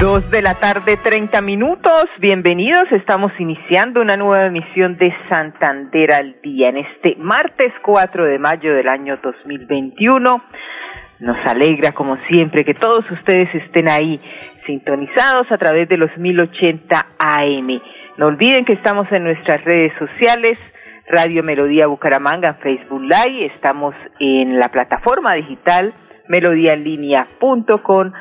Dos de la tarde, treinta minutos. Bienvenidos. Estamos iniciando una nueva emisión de Santander al Día en este martes 4 de mayo del año 2021. Nos alegra, como siempre, que todos ustedes estén ahí sintonizados a través de los 1080 AM. No olviden que estamos en nuestras redes sociales, Radio Melodía Bucaramanga, Facebook Live. Estamos en la plataforma digital melodíaenlínea.com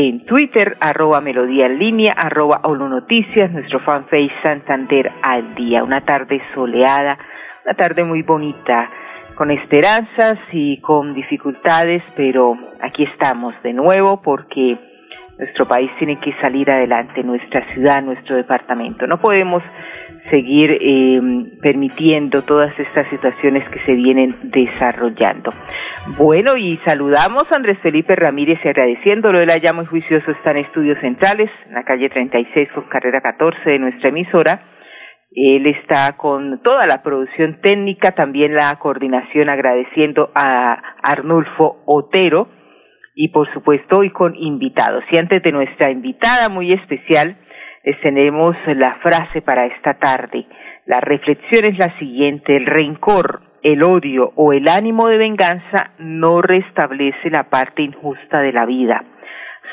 en Twitter, arroba Melodía en Línea, arroba Olo Noticias, nuestro fanpage Santander al Día. Una tarde soleada, una tarde muy bonita, con esperanzas y con dificultades, pero aquí estamos de nuevo porque nuestro país tiene que salir adelante, nuestra ciudad, nuestro departamento. No podemos seguir eh, permitiendo todas estas situaciones que se vienen desarrollando. Bueno, y saludamos a Andrés Felipe Ramírez y agradeciéndolo, él allá muy juicioso está en Estudios Centrales, en la calle 36 con carrera 14 de nuestra emisora. Él está con toda la producción técnica, también la coordinación, agradeciendo a Arnulfo Otero y por supuesto hoy con invitados. Y antes de nuestra invitada muy especial, tenemos la frase para esta tarde. La reflexión es la siguiente, el rencor, el odio o el ánimo de venganza no restablece la parte injusta de la vida,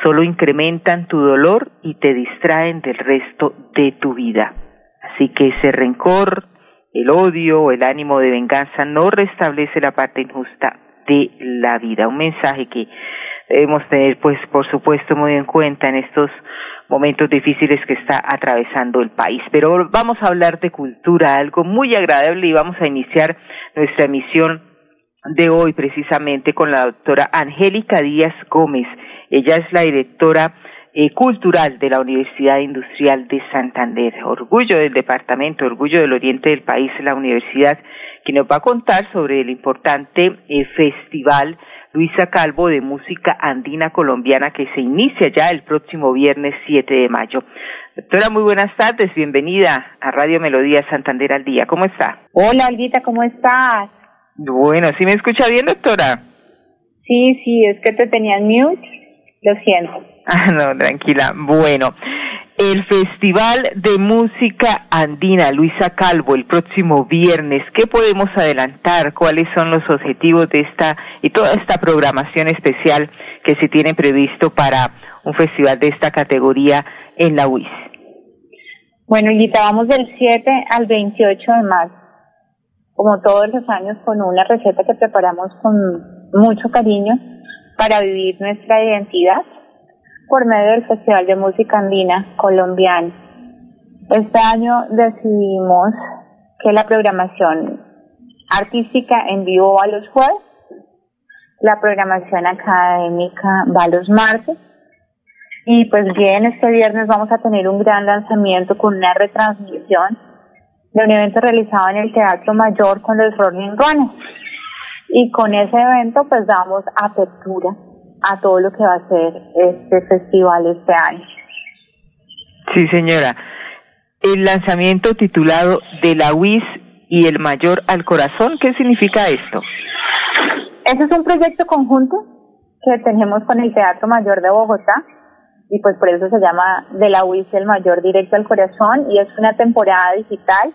solo incrementan tu dolor y te distraen del resto de tu vida. Así que ese rencor, el odio o el ánimo de venganza no restablece la parte injusta de la vida. Un mensaje que debemos tener, pues, por supuesto, muy en cuenta en estos momentos difíciles que está atravesando el país. Pero vamos a hablar de cultura, algo muy agradable y vamos a iniciar nuestra emisión de hoy precisamente con la doctora Angélica Díaz Gómez. Ella es la directora eh, cultural de la Universidad Industrial de Santander. Orgullo del departamento, orgullo del oriente del país, la universidad que nos va a contar sobre el importante eh, festival Luisa Calvo de música andina colombiana que se inicia ya el próximo viernes 7 de mayo. Doctora, muy buenas tardes, bienvenida a Radio Melodía Santander al Día. ¿Cómo está? Hola, Olguita, ¿cómo estás? Bueno, ¿sí me escucha bien, doctora? Sí, sí, es que te tenían mute, lo siento. Ah, no, tranquila. Bueno, el Festival de Música Andina Luisa Calvo el próximo viernes. ¿Qué podemos adelantar? ¿Cuáles son los objetivos de esta y toda esta programación especial que se tiene previsto para un festival de esta categoría en la UIS? Bueno, vamos del 7 al 28 de marzo, como todos los años, con una receta que preparamos con mucho cariño para vivir nuestra identidad por medio del Festival de Música Andina Colombiana. Este año decidimos que la programación artística en vivo va los jueves, la programación académica va los martes, y pues bien, este viernes vamos a tener un gran lanzamiento con una retransmisión de un evento realizado en el Teatro Mayor con los Rolling Runners. Y con ese evento pues damos apertura a todo lo que va a ser este festival este año. Sí, señora. El lanzamiento titulado De la UIS y el Mayor al Corazón, ¿qué significa esto? Ese es un proyecto conjunto que tenemos con el Teatro Mayor de Bogotá y pues por eso se llama De la UIS el Mayor Directo al Corazón y es una temporada digital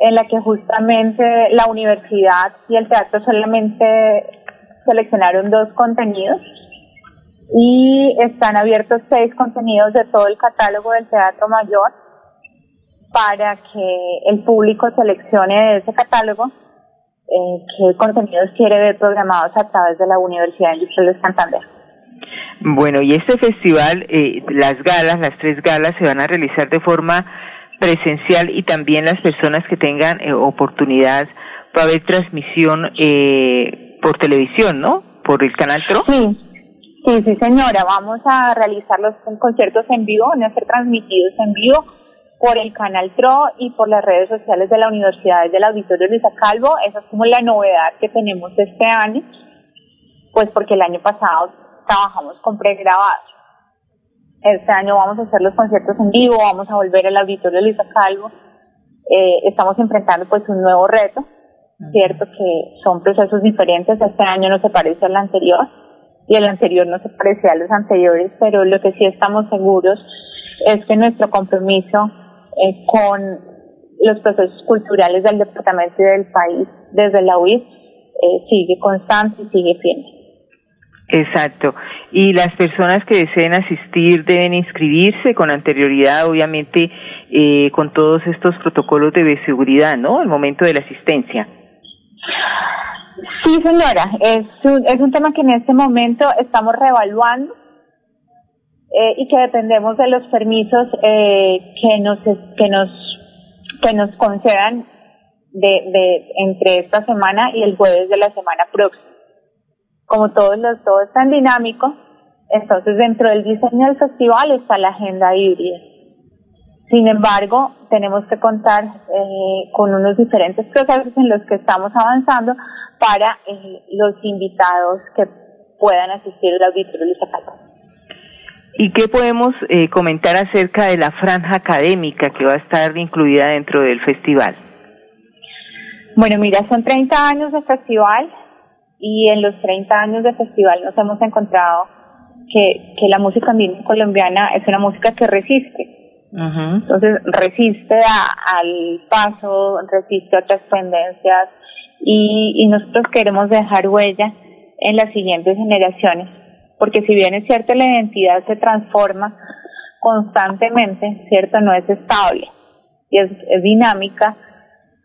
en la que justamente la universidad y el teatro solamente seleccionaron dos contenidos y están abiertos seis contenidos de todo el catálogo del Teatro Mayor para que el público seleccione de ese catálogo eh, qué contenidos quiere ver programados a través de la Universidad Industrial de Santander. Bueno, y este festival, eh, las galas, las tres galas se van a realizar de forma presencial y también las personas que tengan eh, oportunidad para ver transmisión eh, por televisión, ¿no? Por el canal TRO. Sí, Sí, sí, señora. Vamos a realizar los conciertos en vivo, van a ser transmitidos en vivo por el canal TRO y por las redes sociales de la Universidad del Auditorio Luisa Calvo. Esa es como la novedad que tenemos este año, pues porque el año pasado trabajamos con pregrabados. Este año vamos a hacer los conciertos en vivo, vamos a volver al Auditorio Luisa Calvo. Eh, estamos enfrentando pues un nuevo reto, cierto que son procesos diferentes. Este año no se parece al anterior y el anterior no se parecía a los anteriores, pero lo que sí estamos seguros es que nuestro compromiso eh, con los procesos culturales del departamento y del país desde la UIS eh, sigue constante y sigue firme. Exacto. Y las personas que deseen asistir deben inscribirse con anterioridad, obviamente, eh, con todos estos protocolos de seguridad, ¿no? Al momento de la asistencia. Sí, señora, es un, es un tema que en este momento estamos reevaluando eh, y que dependemos de los permisos eh, que nos que nos que nos concedan de, de entre esta semana y el jueves de la semana próxima. Como todos los todo es tan dinámico, entonces dentro del diseño del festival está la agenda híbrida. Sin embargo, tenemos que contar eh, con unos diferentes procesos en los que estamos avanzando para eh, los invitados que puedan asistir al auditorio Luisa ¿Y qué podemos eh, comentar acerca de la franja académica que va a estar incluida dentro del festival? Bueno, mira, son 30 años de festival y en los 30 años de festival nos hemos encontrado que, que la música andina colombiana es una música que resiste. Entonces resiste al paso, resiste a otras tendencias, y, y nosotros queremos dejar huella en las siguientes generaciones, porque si bien es cierto la identidad se transforma constantemente, cierto, no es estable y es, dinámica,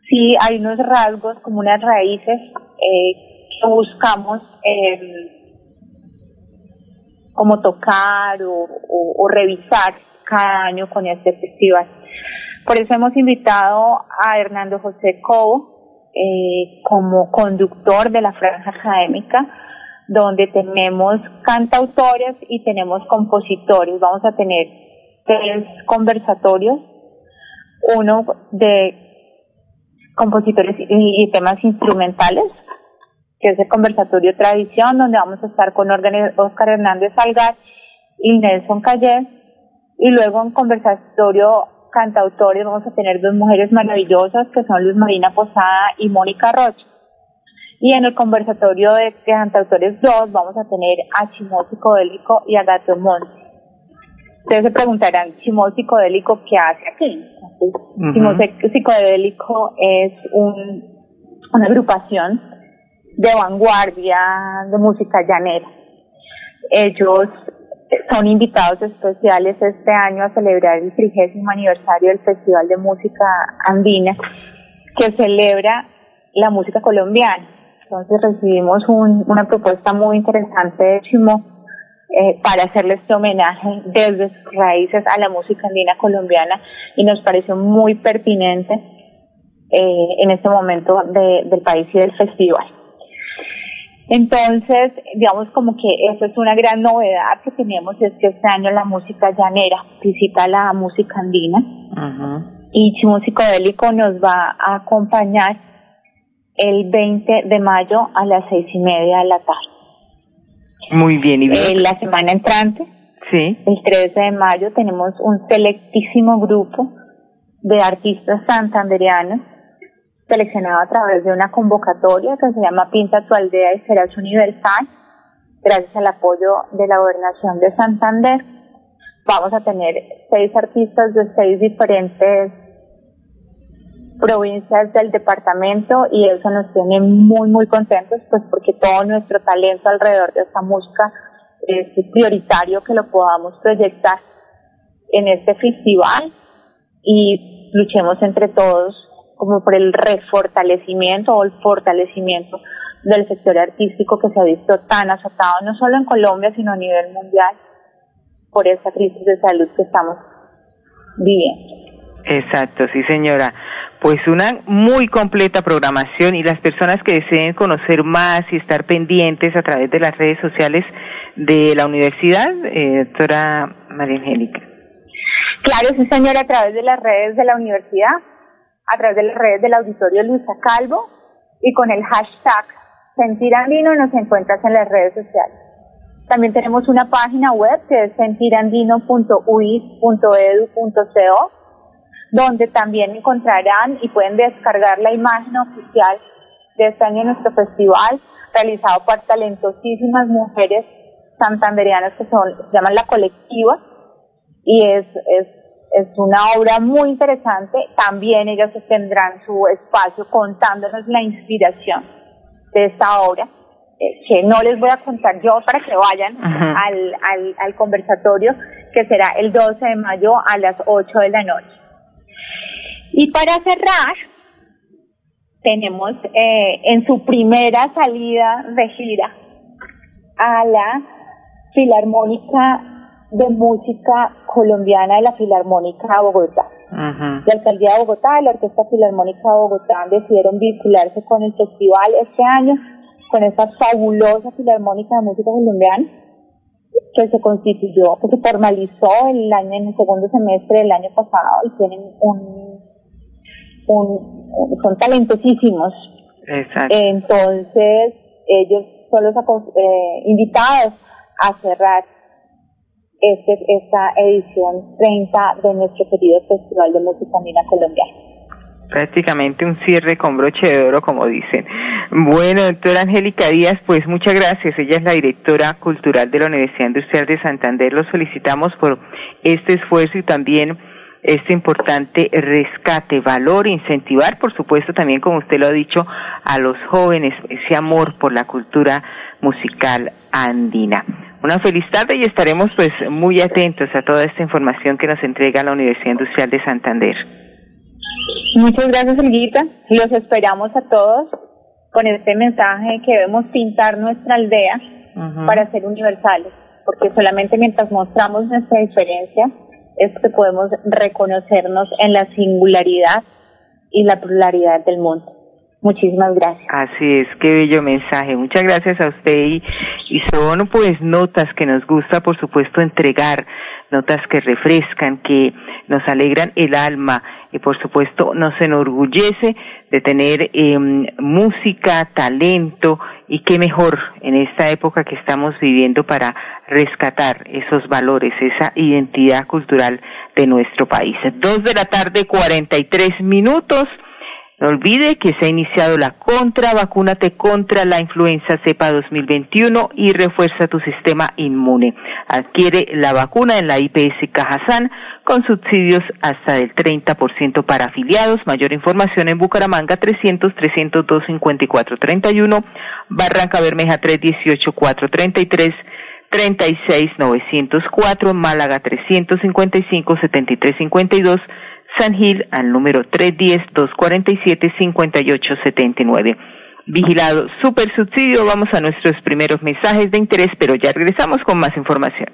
sí hay unos rasgos como unas raíces eh, que buscamos eh, como tocar o, o, revisar cada año con este festival. Por eso hemos invitado a Hernando José Cobo, eh, como conductor de la franja académica, donde tenemos cantautores y tenemos compositores. Vamos a tener tres conversatorios, uno de compositores y, temas instrumentales, que es el conversatorio Tradición, donde vamos a estar con Oscar Hernández Salgar y Nelson Calle, y luego un conversatorio cantautores, vamos a tener dos mujeres maravillosas que son Luz Marina Posada y Mónica Rocha. Y en el conversatorio de cantautores 2 vamos a tener a Chimó Psicodélico y a Gato Monte. Ustedes se preguntarán, Chimó Psicodélico, ¿qué hace aquí? Chimó Psicodélico es un, una agrupación de vanguardia de música llanera. Ellos son invitados especiales este año a celebrar el trigésimo aniversario del Festival de Música Andina, que celebra la música colombiana. Entonces recibimos un, una propuesta muy interesante de Chimo eh, para hacerle este homenaje desde sus raíces a la música andina colombiana y nos pareció muy pertinente eh, en este momento de, del país y del festival. Entonces, digamos como que eso es una gran novedad que tenemos, es que este año la música llanera visita la música andina y Chimo Psicodélico nos va a acompañar el 20 de mayo a las seis y media de la tarde. Muy bien, y bien. Eh, la semana entrante, sí. el 13 de mayo, tenemos un selectísimo grupo de artistas santandereanos seleccionado a través de una convocatoria que se llama Pinta tu aldea y serás universal, gracias al apoyo de la gobernación de Santander. Vamos a tener seis artistas de seis diferentes provincias del departamento y eso nos tiene muy muy contentos pues porque todo nuestro talento alrededor de esta música es prioritario que lo podamos proyectar en este festival y luchemos entre todos como por el refortalecimiento o el fortalecimiento del sector artístico que se ha visto tan azotado no solo en Colombia, sino a nivel mundial por esta crisis de salud que estamos viviendo. Exacto, sí señora. Pues una muy completa programación y las personas que deseen conocer más y estar pendientes a través de las redes sociales de la universidad, eh, doctora María Angélica. Claro, sí, señora, a través de las redes de la universidad, a través de las redes del auditorio Luisa Calvo y con el hashtag Sentir Andino nos encuentras en las redes sociales. También tenemos una página web que es sentirandino.uis.edu.co, donde también encontrarán y pueden descargar la imagen oficial de este año nuestro festival, realizado por talentosísimas mujeres santanderianas que son, se llaman La Colectiva, y es, es, es una obra muy interesante. También ellas tendrán su espacio contándonos la inspiración de esta obra, eh, que no les voy a contar yo para que vayan al, al, al conversatorio, que será el 12 de mayo a las 8 de la noche. Y para cerrar, tenemos eh, en su primera salida de gira a la Filarmónica de Música Colombiana de la Filarmónica de Bogotá. La Alcaldía de Bogotá y la Orquesta Filarmónica de Bogotá decidieron vincularse con el festival este año, con esta fabulosa Filarmónica de Música Colombiana que se constituyó, que se formalizó el año, en el segundo semestre del año pasado y tienen un, un son talentosísimos. Exacto. Entonces, ellos son los eh, invitados a cerrar este, esta edición 30 de nuestro querido Festival de Música Mina Colombiana. Prácticamente un cierre con broche de oro, como dicen. Bueno, doctora Angélica Díaz, pues muchas gracias. Ella es la directora cultural de la Universidad Industrial de Santander. Lo solicitamos por este esfuerzo y también este importante rescate, valor, incentivar, por supuesto, también como usted lo ha dicho, a los jóvenes, ese amor por la cultura musical andina. Una feliz tarde y estaremos pues muy atentos a toda esta información que nos entrega la Universidad Industrial de Santander. Muchas gracias, Elguita. Los esperamos a todos con este mensaje que debemos pintar nuestra aldea para ser universales, porque solamente mientras mostramos nuestra diferencia, es que podemos reconocernos en la singularidad y la pluralidad del mundo. Muchísimas gracias. Así es, qué bello mensaje. Muchas gracias a usted y, y son pues notas que nos gusta por supuesto entregar, notas que refrescan, que nos alegran el alma y por supuesto nos enorgullece de tener eh, música, talento y qué mejor en esta época que estamos viviendo para rescatar esos valores, esa identidad cultural de nuestro país. Dos de la tarde, cuarenta y tres minutos. No olvide que se ha iniciado la contra, vacúnate contra la influenza cepa 2021 y refuerza tu sistema inmune. Adquiere la vacuna en la IPS Cajazán con subsidios hasta del 30% para afiliados. Mayor información en Bucaramanga 300 302 54 31, Barranca Bermeja 318 433 36 904, Málaga 355 73 52 San Gil al número 310-247-5879. Vigilado Super Subsidio, vamos a nuestros primeros mensajes de interés, pero ya regresamos con más información.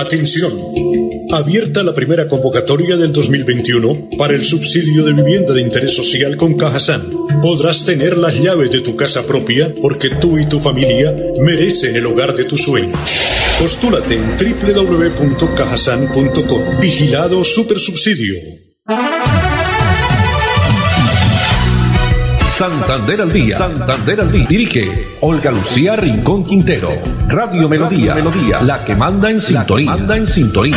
Atención. Abierta la primera convocatoria del 2021 para el subsidio de vivienda de interés social con Cajasan. Podrás tener las llaves de tu casa propia porque tú y tu familia merecen el hogar de tus sueños. Postúlate en www.cajasan.com. Vigilado Supersubsidio. Santander al día. Santander al día. Dirige Olga Lucía Rincón Quintero. Radio Melodía. Melodía. La que manda en sintonía. Manda en sintonía.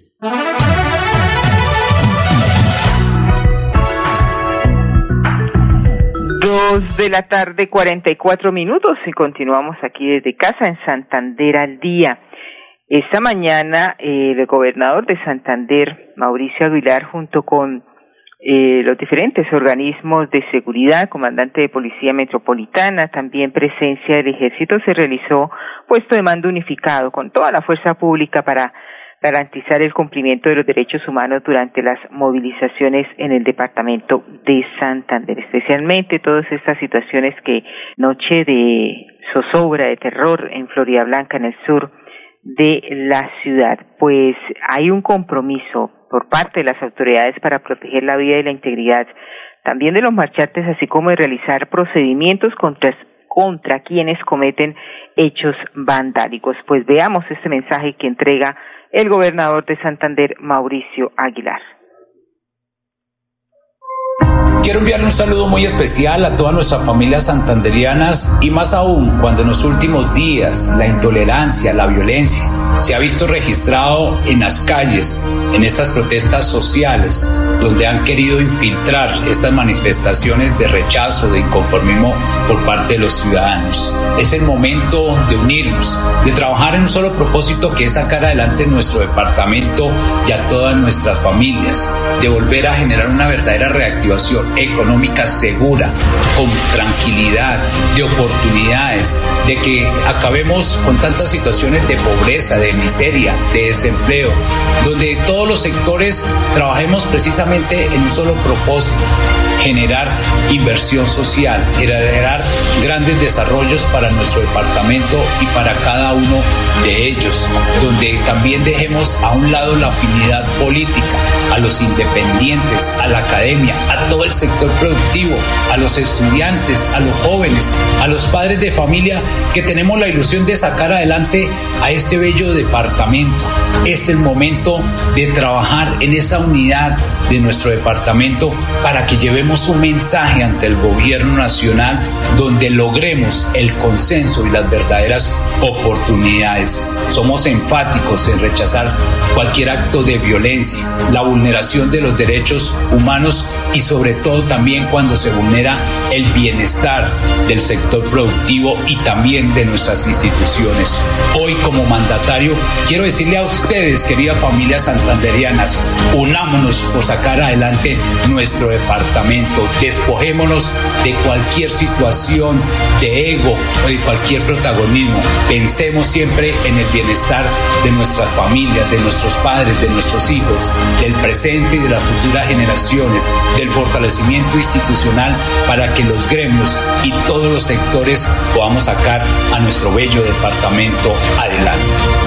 De la tarde, cuarenta y cuatro minutos, y continuamos aquí desde casa en Santander al día. Esta mañana, eh, el gobernador de Santander, Mauricio Aguilar, junto con eh, los diferentes organismos de seguridad, comandante de Policía Metropolitana, también presencia del Ejército, se realizó puesto de mando unificado con toda la fuerza pública para garantizar el cumplimiento de los derechos humanos durante las movilizaciones en el departamento de Santander, especialmente todas estas situaciones que noche de zozobra, de terror en Florida Blanca, en el sur de la ciudad. Pues hay un compromiso por parte de las autoridades para proteger la vida y la integridad también de los marchantes, así como de realizar procedimientos contra, contra quienes cometen hechos vandálicos. Pues veamos este mensaje que entrega el gobernador de Santander, Mauricio Aguilar. Quiero enviarle un saludo muy especial a todas nuestras familias santanderianas y más aún cuando en los últimos días la intolerancia, la violencia se ha visto registrado en las calles, en estas protestas sociales, donde han querido infiltrar estas manifestaciones de rechazo, de inconformismo por parte de los ciudadanos. Es el momento de unirnos, de trabajar en un solo propósito que es sacar adelante nuestro departamento y a todas nuestras familias, de volver a generar una verdadera reactivación económica segura, con tranquilidad, de oportunidades, de que acabemos con tantas situaciones de pobreza, de miseria, de desempleo, donde todos los sectores trabajemos precisamente en un solo propósito, generar inversión social, generar grandes desarrollos para nuestro departamento y para cada uno de ellos, donde también dejemos a un lado la afinidad política, a los independientes, a la academia, a todo el sector productivo, a los estudiantes, a los jóvenes, a los padres de familia que tenemos la ilusión de sacar adelante a este bello departamento. Es el momento de trabajar en esa unidad de nuestro departamento para que llevemos un mensaje ante el gobierno nacional donde logremos el consenso y las verdaderas oportunidades. Somos enfáticos en rechazar cualquier acto de violencia, la vulneración de los derechos humanos y sobre todo también cuando se vulnera el bienestar del sector productivo y también de nuestras instituciones. Hoy como mandatario quiero decirle a ustedes, queridas familias santanderianas, unámonos por sacar adelante nuestro departamento, despojémonos de cualquier situación de ego o de cualquier protagonismo. Pensemos siempre en el bienestar de nuestras familias, de nuestros padres, de nuestros hijos, del presente y de las futuras generaciones, del fortalecimiento institucional para que los gremios y todos los sectores podamos sacar a nuestro bello departamento adelante.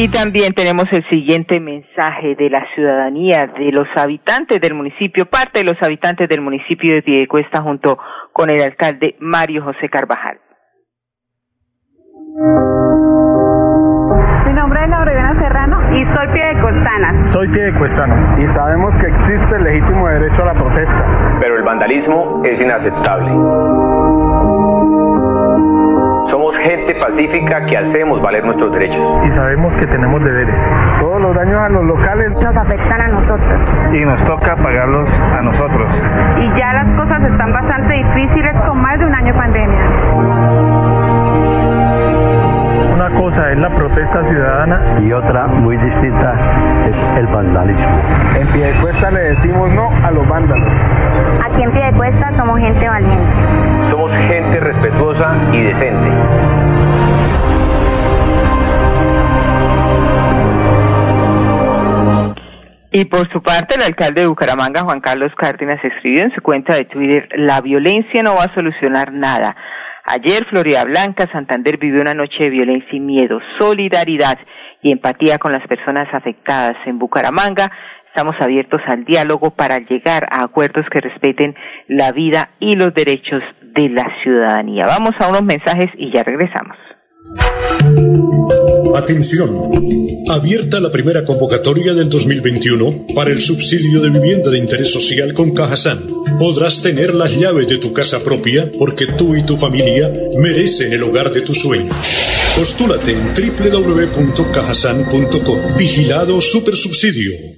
Y también tenemos el siguiente mensaje de la ciudadanía, de los habitantes del municipio, parte de los habitantes del municipio de Piedecuesta junto con el alcalde Mario José Carvajal. Mi nombre es Laurena Serrano y soy piedecostana. Soy piedecuestano y sabemos que existe el legítimo derecho a la protesta. Pero el vandalismo es inaceptable. Somos gente pacífica que hacemos valer nuestros derechos. Y sabemos que tenemos deberes. Todos los daños a los locales nos afectan a nosotros. Y nos toca pagarlos a nosotros. Y ya las cosas están bastante difíciles con más de un año pandemia. Una cosa es la protesta ciudadana y otra muy distinta es el vandalismo. En Piedecuesta le decimos no a los vándalos. Aquí en Piedecuesta somos gente valiente. Respetuosa y decente. Y por su parte, el alcalde de Bucaramanga, Juan Carlos Cárdenas, escribió en su cuenta de Twitter, la violencia no va a solucionar nada. Ayer, Florida Blanca, Santander vivió una noche de violencia y miedo, solidaridad y empatía con las personas afectadas. En Bucaramanga estamos abiertos al diálogo para llegar a acuerdos que respeten la vida y los derechos de la ciudadanía. Vamos a unos mensajes y ya regresamos. Atención. Abierta la primera convocatoria del 2021 para el subsidio de vivienda de interés social con Cajasan. Podrás tener las llaves de tu casa propia porque tú y tu familia merecen el hogar de tus sueños. Postúlate en www.cajasan.com. Vigilado Supersubsidio.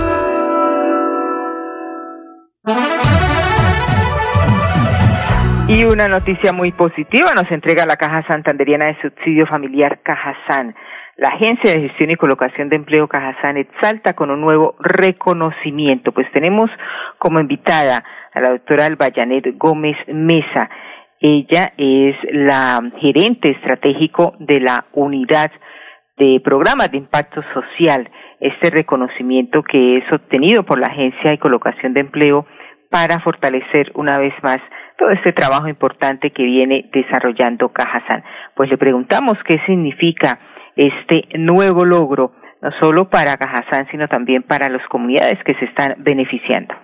Y una noticia muy positiva nos entrega la Caja Santanderiana de Subsidio Familiar Cajazán. La Agencia de Gestión y Colocación de Empleo Cajazán exalta con un nuevo reconocimiento. Pues tenemos como invitada a la doctora Albayanet Gómez Mesa. Ella es la gerente estratégico de la unidad de programas de impacto social. Este reconocimiento que es obtenido por la Agencia de Colocación de Empleo para fortalecer una vez más todo este trabajo importante que viene desarrollando Cajazán. Pues le preguntamos qué significa este nuevo logro, no solo para Cajazán, sino también para las comunidades que se están beneficiando.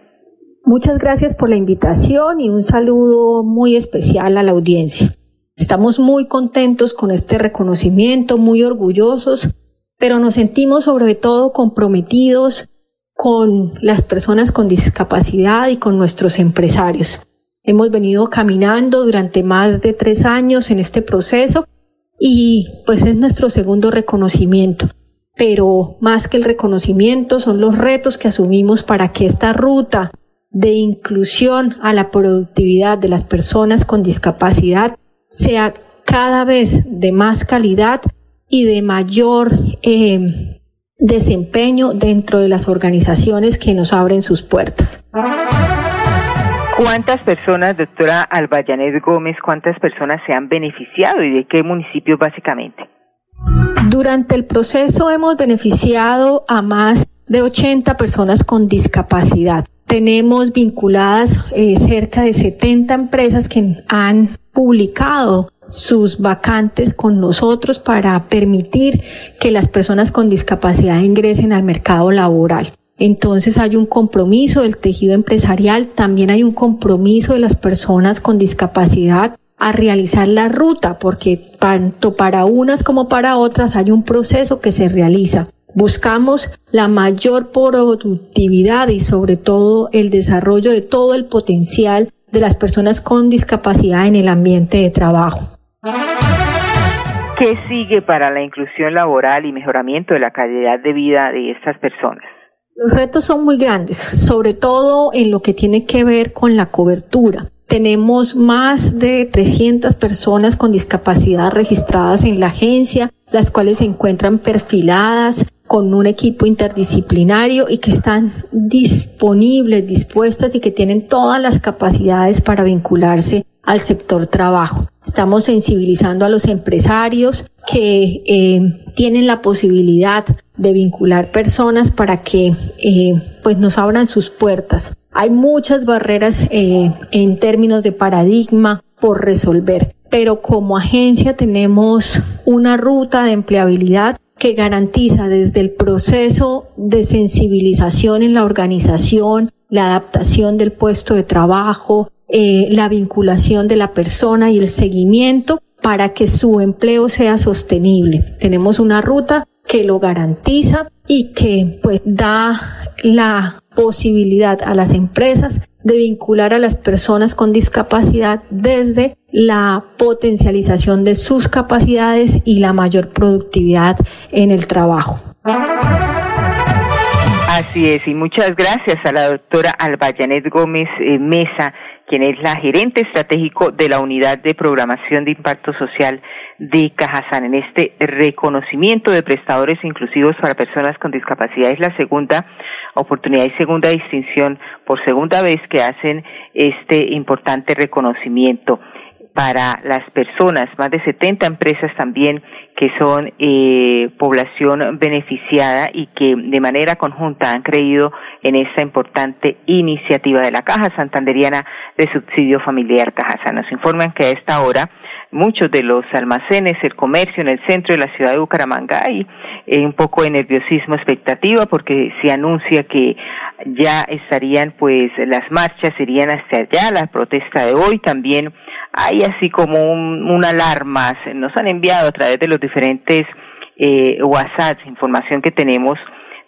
Muchas gracias por la invitación y un saludo muy especial a la audiencia. Estamos muy contentos con este reconocimiento, muy orgullosos, pero nos sentimos sobre todo comprometidos con las personas con discapacidad y con nuestros empresarios. Hemos venido caminando durante más de tres años en este proceso y pues es nuestro segundo reconocimiento. Pero más que el reconocimiento son los retos que asumimos para que esta ruta de inclusión a la productividad de las personas con discapacidad sea cada vez de más calidad y de mayor eh, desempeño dentro de las organizaciones que nos abren sus puertas. ¿Cuántas personas, doctora Albayanet Gómez, cuántas personas se han beneficiado y de qué municipios básicamente? Durante el proceso hemos beneficiado a más de 80 personas con discapacidad. Tenemos vinculadas eh, cerca de 70 empresas que han publicado sus vacantes con nosotros para permitir que las personas con discapacidad ingresen al mercado laboral. Entonces hay un compromiso del tejido empresarial, también hay un compromiso de las personas con discapacidad a realizar la ruta, porque tanto para unas como para otras hay un proceso que se realiza. Buscamos la mayor productividad y sobre todo el desarrollo de todo el potencial de las personas con discapacidad en el ambiente de trabajo. ¿Qué sigue para la inclusión laboral y mejoramiento de la calidad de vida de estas personas? Los retos son muy grandes, sobre todo en lo que tiene que ver con la cobertura. Tenemos más de 300 personas con discapacidad registradas en la agencia, las cuales se encuentran perfiladas con un equipo interdisciplinario y que están disponibles, dispuestas y que tienen todas las capacidades para vincularse al sector trabajo. Estamos sensibilizando a los empresarios que eh, tienen la posibilidad de vincular personas para que eh, pues nos abran sus puertas. Hay muchas barreras eh, en términos de paradigma por resolver, pero como agencia tenemos una ruta de empleabilidad que garantiza desde el proceso de sensibilización en la organización, la adaptación del puesto de trabajo, eh, la vinculación de la persona y el seguimiento para que su empleo sea sostenible. Tenemos una ruta que lo garantiza y que pues da la posibilidad a las empresas de vincular a las personas con discapacidad desde la potencialización de sus capacidades y la mayor productividad en el trabajo. Así es, y muchas gracias a la doctora Albayanet Gómez eh, Mesa, quien es la gerente estratégico de la Unidad de Programación de Impacto Social de Cajazán. En este reconocimiento de prestadores inclusivos para personas con discapacidad es la segunda oportunidad y segunda distinción por segunda vez que hacen este importante reconocimiento para las personas, más de 70 empresas también que son eh, población beneficiada y que de manera conjunta han creído en esta importante iniciativa de la Caja Santanderiana de Subsidio Familiar Cajasa. Nos informan que a esta hora muchos de los almacenes, el comercio en el centro de la ciudad de Bucaramanga hay eh, un poco de nerviosismo, expectativa, porque se anuncia que ya estarían pues las marchas irían hasta allá, la protesta de hoy también hay así como un, una alarma, nos han enviado a través de los diferentes eh, WhatsApp, información que tenemos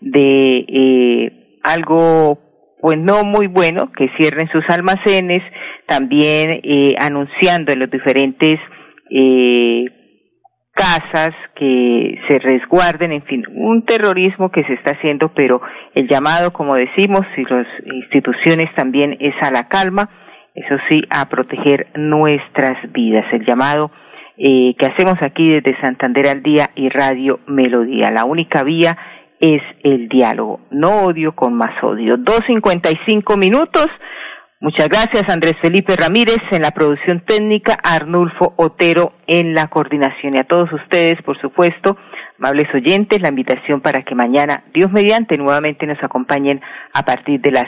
de eh, algo pues no muy bueno, que cierren sus almacenes, también eh, anunciando en los diferentes eh, casas que se resguarden, en fin, un terrorismo que se está haciendo, pero el llamado, como decimos, y las instituciones también es a la calma, eso sí, a proteger nuestras vidas. El llamado eh, que hacemos aquí desde Santander al Día y Radio Melodía. La única vía es el diálogo. No odio con más odio. Dos cincuenta y cinco minutos. Muchas gracias Andrés Felipe Ramírez en la producción técnica, Arnulfo Otero en la coordinación y a todos ustedes, por supuesto, amables oyentes, la invitación para que mañana, Dios mediante, nuevamente nos acompañen a partir de las